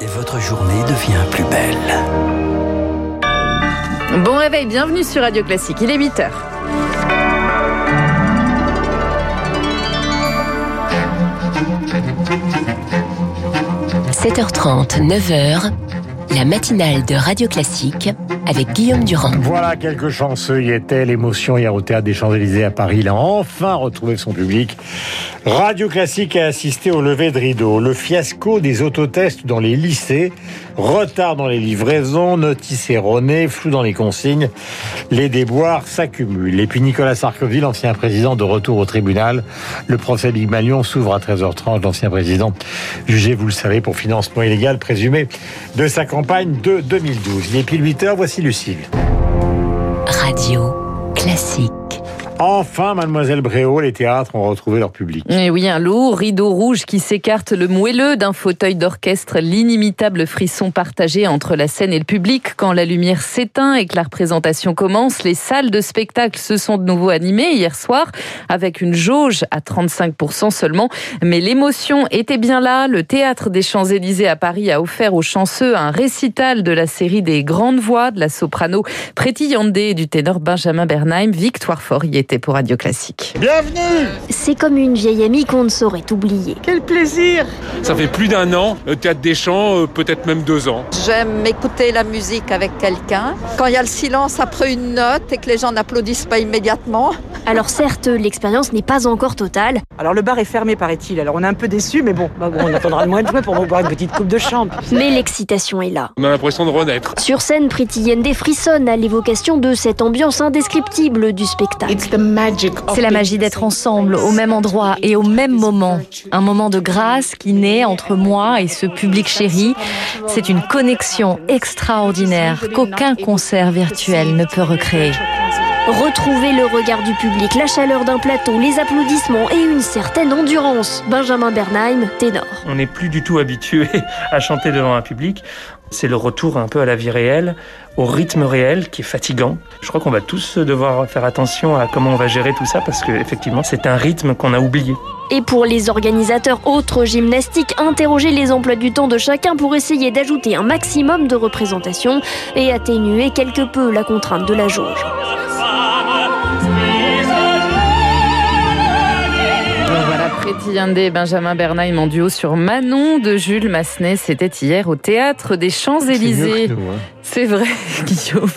Et votre journée devient plus belle. Bon réveil, bienvenue sur Radio Classique. Il est 8 h 7h30, 9h, la matinale de Radio Classique avec Guillaume Durand. Voilà quelques chanceux y était l'émotion hier au théâtre des Champs-Élysées à Paris. Il a enfin retrouvé son public. Radio Classique a assisté au lever de rideau. Le fiasco des autotests dans les lycées, retard dans les livraisons, notices erronées, flou dans les consignes. Les déboires s'accumulent. Et puis Nicolas Sarkozy, l'ancien président de retour au tribunal. Le procès Big Malion s'ouvre à 13h30. L'ancien président jugé, vous le savez, pour financement illégal présumé de sa campagne de 2012. Il est pile 8h, voici Radio Classique. Enfin, Mademoiselle Bréau, les théâtres ont retrouvé leur public. Et oui, un lourd rideau rouge qui s'écarte le moelleux d'un fauteuil d'orchestre, l'inimitable frisson partagé entre la scène et le public quand la lumière s'éteint et que la représentation commence. Les salles de spectacle se sont de nouveau animées hier soir avec une jauge à 35% seulement. Mais l'émotion était bien là. Le théâtre des Champs-Élysées à Paris a offert aux chanceux un récital de la série des grandes voix de la soprano Preti Yande et du ténor Benjamin Bernheim. Victoire Fort pour Radio Classique. Bienvenue C'est comme une vieille amie qu'on ne saurait oublier. Quel plaisir Ça fait plus d'un an, le Théâtre des Champs, euh, peut-être même deux ans. J'aime écouter la musique avec quelqu'un. Quand il y a le silence après une note et que les gens n'applaudissent pas immédiatement. Alors certes, l'expérience n'est pas encore totale. Alors le bar est fermé paraît-il, alors on est un peu déçus, mais bon, bah bon on attendra le mois de juin pour boire une petite coupe de champ. Mais l'excitation est là. On a l'impression de renaître. Sur scène, Priti Yende frissonne à l'évocation de cette ambiance indescriptible du spectacle. C'est la magie d'être ensemble, au même endroit et au même moment. Un moment de grâce qui naît entre moi et ce public chéri. C'est une connexion extraordinaire qu'aucun concert virtuel ne peut recréer. Retrouver le regard du public, la chaleur d'un plateau, les applaudissements et une certaine endurance. Benjamin Bernheim, ténor. On n'est plus du tout habitué à chanter devant un public. C'est le retour un peu à la vie réelle, au rythme réel qui est fatigant. Je crois qu'on va tous devoir faire attention à comment on va gérer tout ça parce que effectivement c'est un rythme qu'on a oublié. Et pour les organisateurs autres gymnastiques, interroger les emplois du temps de chacun pour essayer d'ajouter un maximum de représentation et atténuer quelque peu la contrainte de la jauge. Preti Yande et Benjamin Bernheim en duo sur Manon de Jules Massenet. C'était hier au théâtre des Champs-Élysées. C'est vrai, Guillaume.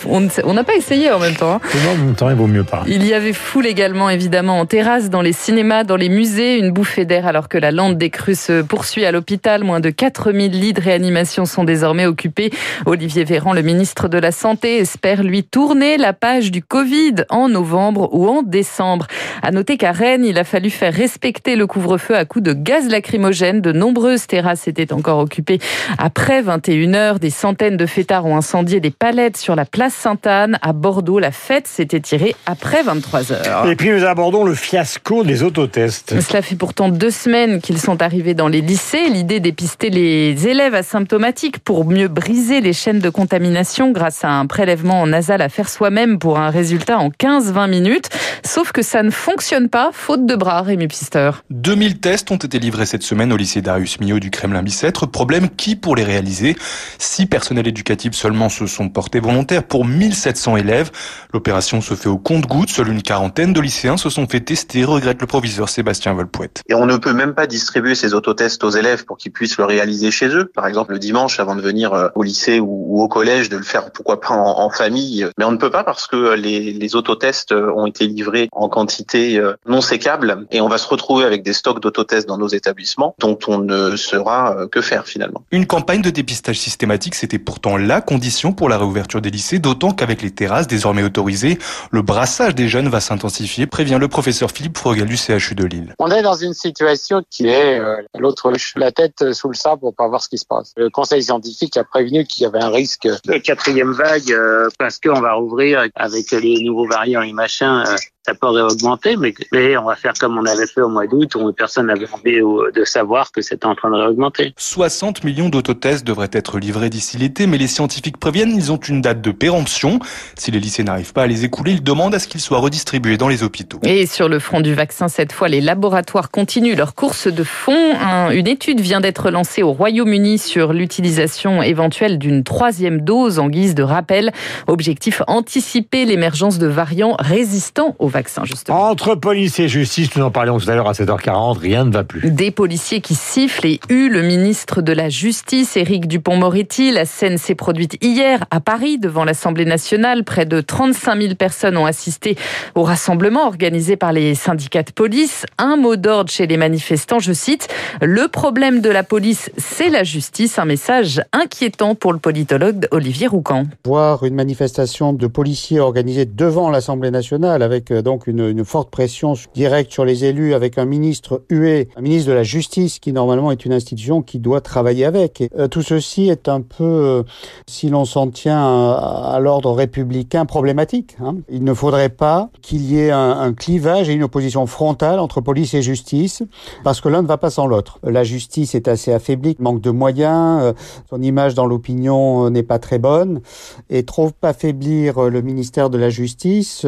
On n'a pas essayé en même temps. Hein. En même temps, il vaut mieux pas. Il y avait foule également, évidemment, en terrasse, dans les cinémas, dans les musées. Une bouffée d'air alors que la lande des crues se poursuit à l'hôpital. Moins de 4000 lits de réanimation sont désormais occupés. Olivier Véran, le ministre de la Santé, espère lui tourner la page du Covid en novembre ou en décembre. À noter qu'à Rennes, il a fallu faire respecter le couvre-feu à coups de gaz lacrymogène. De nombreuses terrasses étaient encore occupées après 21 heures. Des centaines de fêtards ont incendié des palettes sur la place Sainte-Anne. À Bordeaux, la fête s'était tirée après 23 heures. Et puis nous abordons le fiasco des autotests. Cela fait pourtant deux semaines qu'ils sont arrivés dans les lycées. L'idée d'épister les élèves asymptomatiques pour mieux briser les chaînes de contamination grâce à un prélèvement nasal à faire soi-même pour un résultat en 15-20 minutes. Sauf que ça ne fonctionne pas, faute de bras, Rémi Pister. 2000 tests ont été livrés cette semaine au lycée Darius Milhaud du Kremlin-Bicêtre. Problème qui, pour les réaliser, six personnels éducatifs seulement se sont portés volontaires pour 1700 élèves. L'opération se fait au compte-gouttes. Seule une quarantaine de lycéens se sont fait tester, regrette le proviseur Sébastien Volpouette. Et on ne peut même pas distribuer ces autotests aux élèves pour qu'ils puissent le réaliser chez eux. Par exemple, le dimanche, avant de venir euh, au lycée ou au collège, de le faire pourquoi pas en, famille. Mais on ne peut pas parce que les, les autotests ont été livrés en quantité euh, non sécable et on va se retrouver avec des stocks d'autotests dans nos établissements dont on ne saura euh, que faire finalement. Une campagne de dépistage systématique, c'était pourtant la condition pour la réouverture des lycées, d'autant qu'avec les terrasses désormais autorisées, le brassage des jeunes va s'intensifier, prévient le professeur Philippe Frogel du CHU de Lille. On est dans une situation qui est euh, la tête sous le sable pour pas voir ce qui se passe. Le conseil scientifique a prévenu qu'il y avait un risque de quatrième vague euh, parce qu'on va rouvrir avec les nouveaux variants et machin ça pourrait augmenter, mais, mais on va faire comme on avait fait au mois d'août où personne n'avait envie de savoir que c'était en train de réaugmenter. 60 millions d'autotests devraient être livrés d'ici l'été, mais les scientifiques préviennent, ils ont une date de péremption. Si les lycées n'arrivent pas à les écouler, ils demandent à ce qu'ils soient redistribués dans les hôpitaux. Et sur le front du vaccin, cette fois, les laboratoires continuent leur course de fond. une étude vient d'être lancée au Royaume-Uni sur l'utilisation éventuelle d'une troisième dose en guise de rappel. Objectif anticiper l'émergence de variants résistants au vaccin, justement. Entre police et justice, nous en parlions tout à l'heure à 7h40, rien ne va plus. Des policiers qui sifflent et huent le ministre de la Justice, Éric Dupont-Moretti. La scène s'est produite hier à Paris devant l'Assemblée nationale. Près de 35 000 personnes ont assisté au rassemblement organisé par les syndicats de police. Un mot d'ordre chez les manifestants, je cite, le problème de la police, c'est la justice. Un message inquiétant pour le politologue Olivier Roucan. Voir une manifestation de policiers organisée devant l'Assemblée nationale avec euh, donc une, forte pression directe sur les élus, avec un ministre hué, un ministre de la Justice qui normalement est une institution qui doit travailler avec. Euh, tout ceci est un peu, euh, si l'on s'en tient à, l'ordre républicain, problématique. Hein. Il ne faudrait pas qu'il y ait un, clivage et une opposition frontale entre police et justice, parce que l'un ne va pas sans l'autre. La justice est assez affaiblie, manque de moyens, euh, son image dans l'opinion euh, n'est pas très bonne, et trop affaiblir euh, le ministère de la Justice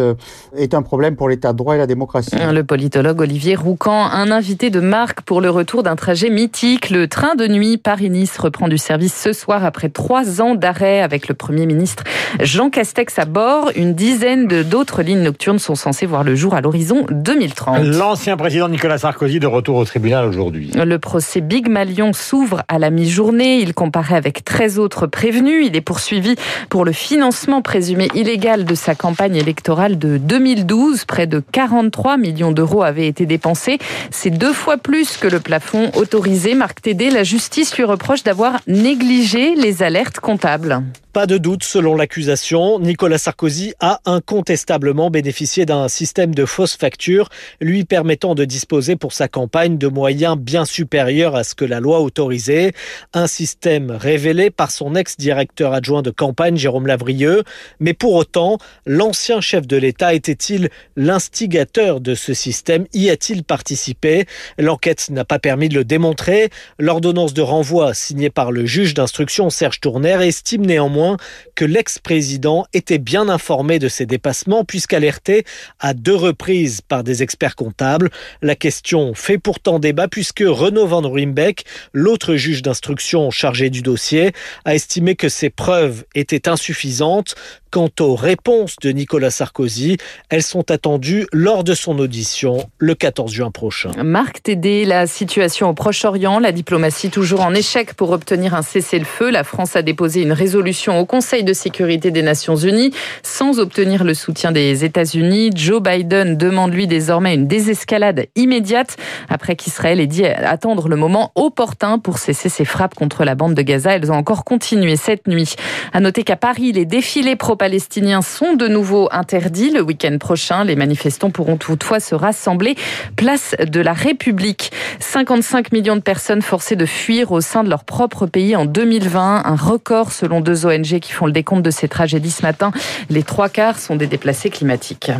est un problème pour l'état de droit et la démocratie. Le politologue Olivier Roucan, un invité de marque pour le retour d'un trajet mythique. Le train de nuit Paris-Nice reprend du service ce soir après trois ans d'arrêt avec le Premier ministre Jean Castex à bord. Une dizaine d'autres lignes nocturnes sont censées voir le jour à l'horizon 2030. L'ancien président Nicolas Sarkozy de retour au tribunal aujourd'hui. Le procès Big Malion s'ouvre à la mi-journée. Il comparaît avec 13 autres prévenus. Il est poursuivi pour le financement présumé illégal de sa campagne électorale de 2012. Près de 43 millions d'euros avaient été dépensés. C'est deux fois plus que le plafond autorisé. Marc Tédé, la justice lui reproche d'avoir négligé les alertes comptables. Pas de doute, selon l'accusation, Nicolas Sarkozy a incontestablement bénéficié d'un système de fausses factures lui permettant de disposer pour sa campagne de moyens bien supérieurs à ce que la loi autorisait. Un système révélé par son ex-directeur adjoint de campagne, Jérôme Lavrieux. Mais pour autant, l'ancien chef de l'État était-il l'instigateur de ce système Y a-t-il participé? L'enquête n'a pas permis de le démontrer. L'ordonnance de renvoi signée par le juge d'instruction Serge Tourner estime néanmoins que l'ex-président était bien informé de ces dépassements puisqu'alerté à deux reprises par des experts comptables. La question fait pourtant débat puisque Renaud Van Ruymbeck, l'autre juge d'instruction chargé du dossier, a estimé que ces preuves étaient insuffisantes. Quant aux réponses de Nicolas Sarkozy, elles sont attendues lors de son audition le 14 juin prochain. Marc Tédé, la situation au Proche-Orient, la diplomatie toujours en échec pour obtenir un cessez-le-feu. La France a déposé une résolution au Conseil de sécurité des Nations Unies sans obtenir le soutien des États-Unis. Joe Biden demande lui désormais une désescalade immédiate après qu'Israël ait dit attendre le moment opportun pour cesser ses frappes contre la bande de Gaza. Elles ont encore continué cette nuit. À noter qu'à Paris, les défilés pro palestiniens sont de nouveau interdits. Le week-end prochain, les manifestants pourront toutefois se rassembler place de la République. 55 millions de personnes forcées de fuir au sein de leur propre pays en 2020, un record selon deux ONG qui font le décompte de ces tragédies ce matin. Les trois quarts sont des déplacés climatiques.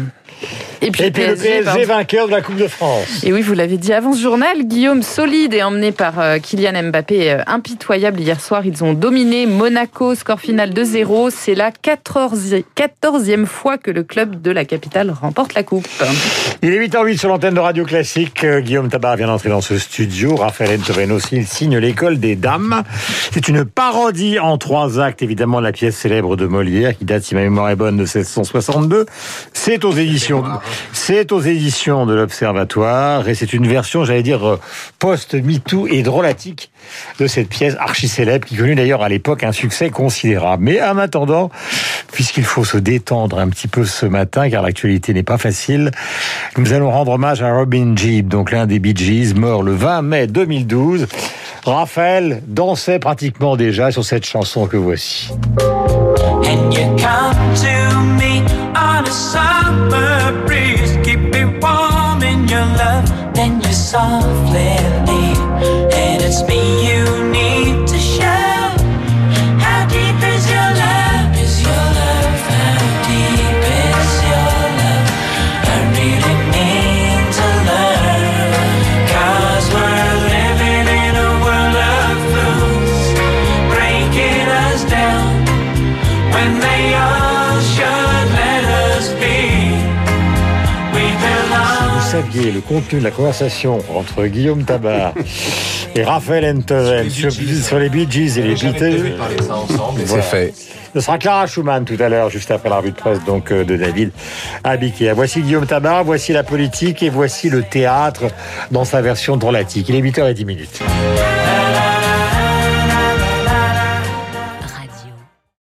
Et puis, Et puis PSG, le PSG vainqueur de la Coupe de France. Et oui, vous l'avez dit avant ce journal, Guillaume solide et emmené par euh, Kylian Mbappé euh, impitoyable hier soir. Ils ont dominé Monaco, score final 2-0. C'est la 14e fois que le club de la capitale remporte la Coupe. Il est 8h08 sur l'antenne de Radio Classique. Euh, Guillaume Tabar vient d'entrer dans ce studio. Raphaël Entoven aussi, il signe l'école des dames. C'est une parodie en trois actes, évidemment, de la pièce célèbre de Molière, qui date, si ma mémoire est bonne, de 1662. C'est aux éditions, c'est aux éditions de l'Observatoire et c'est une version, j'allais dire, post-MeToo et drôlatique de cette pièce archi célèbre qui connut d'ailleurs à l'époque un succès considérable. Mais en attendant, puisqu'il faut se détendre un petit peu ce matin car l'actualité n'est pas facile, nous allons rendre hommage à Robin Jeep, donc l'un des Bee Gees, mort le 20 mai 2012. Raphaël dansait pratiquement déjà sur cette chanson que voici. And you come to me on a then you softly leave, and it's me le contenu de la conversation entre Guillaume Tabar et Raphaël Enthoven sur, sur les Bee Gees et les Beatles, C'est fait. Ce sera Clara Schumann tout à l'heure, juste après la revue de presse donc euh, de David Abiquier. Voici Guillaume Tabar, voici la politique et voici le théâtre dans sa version drôlatique. Il est 8h10 minutes.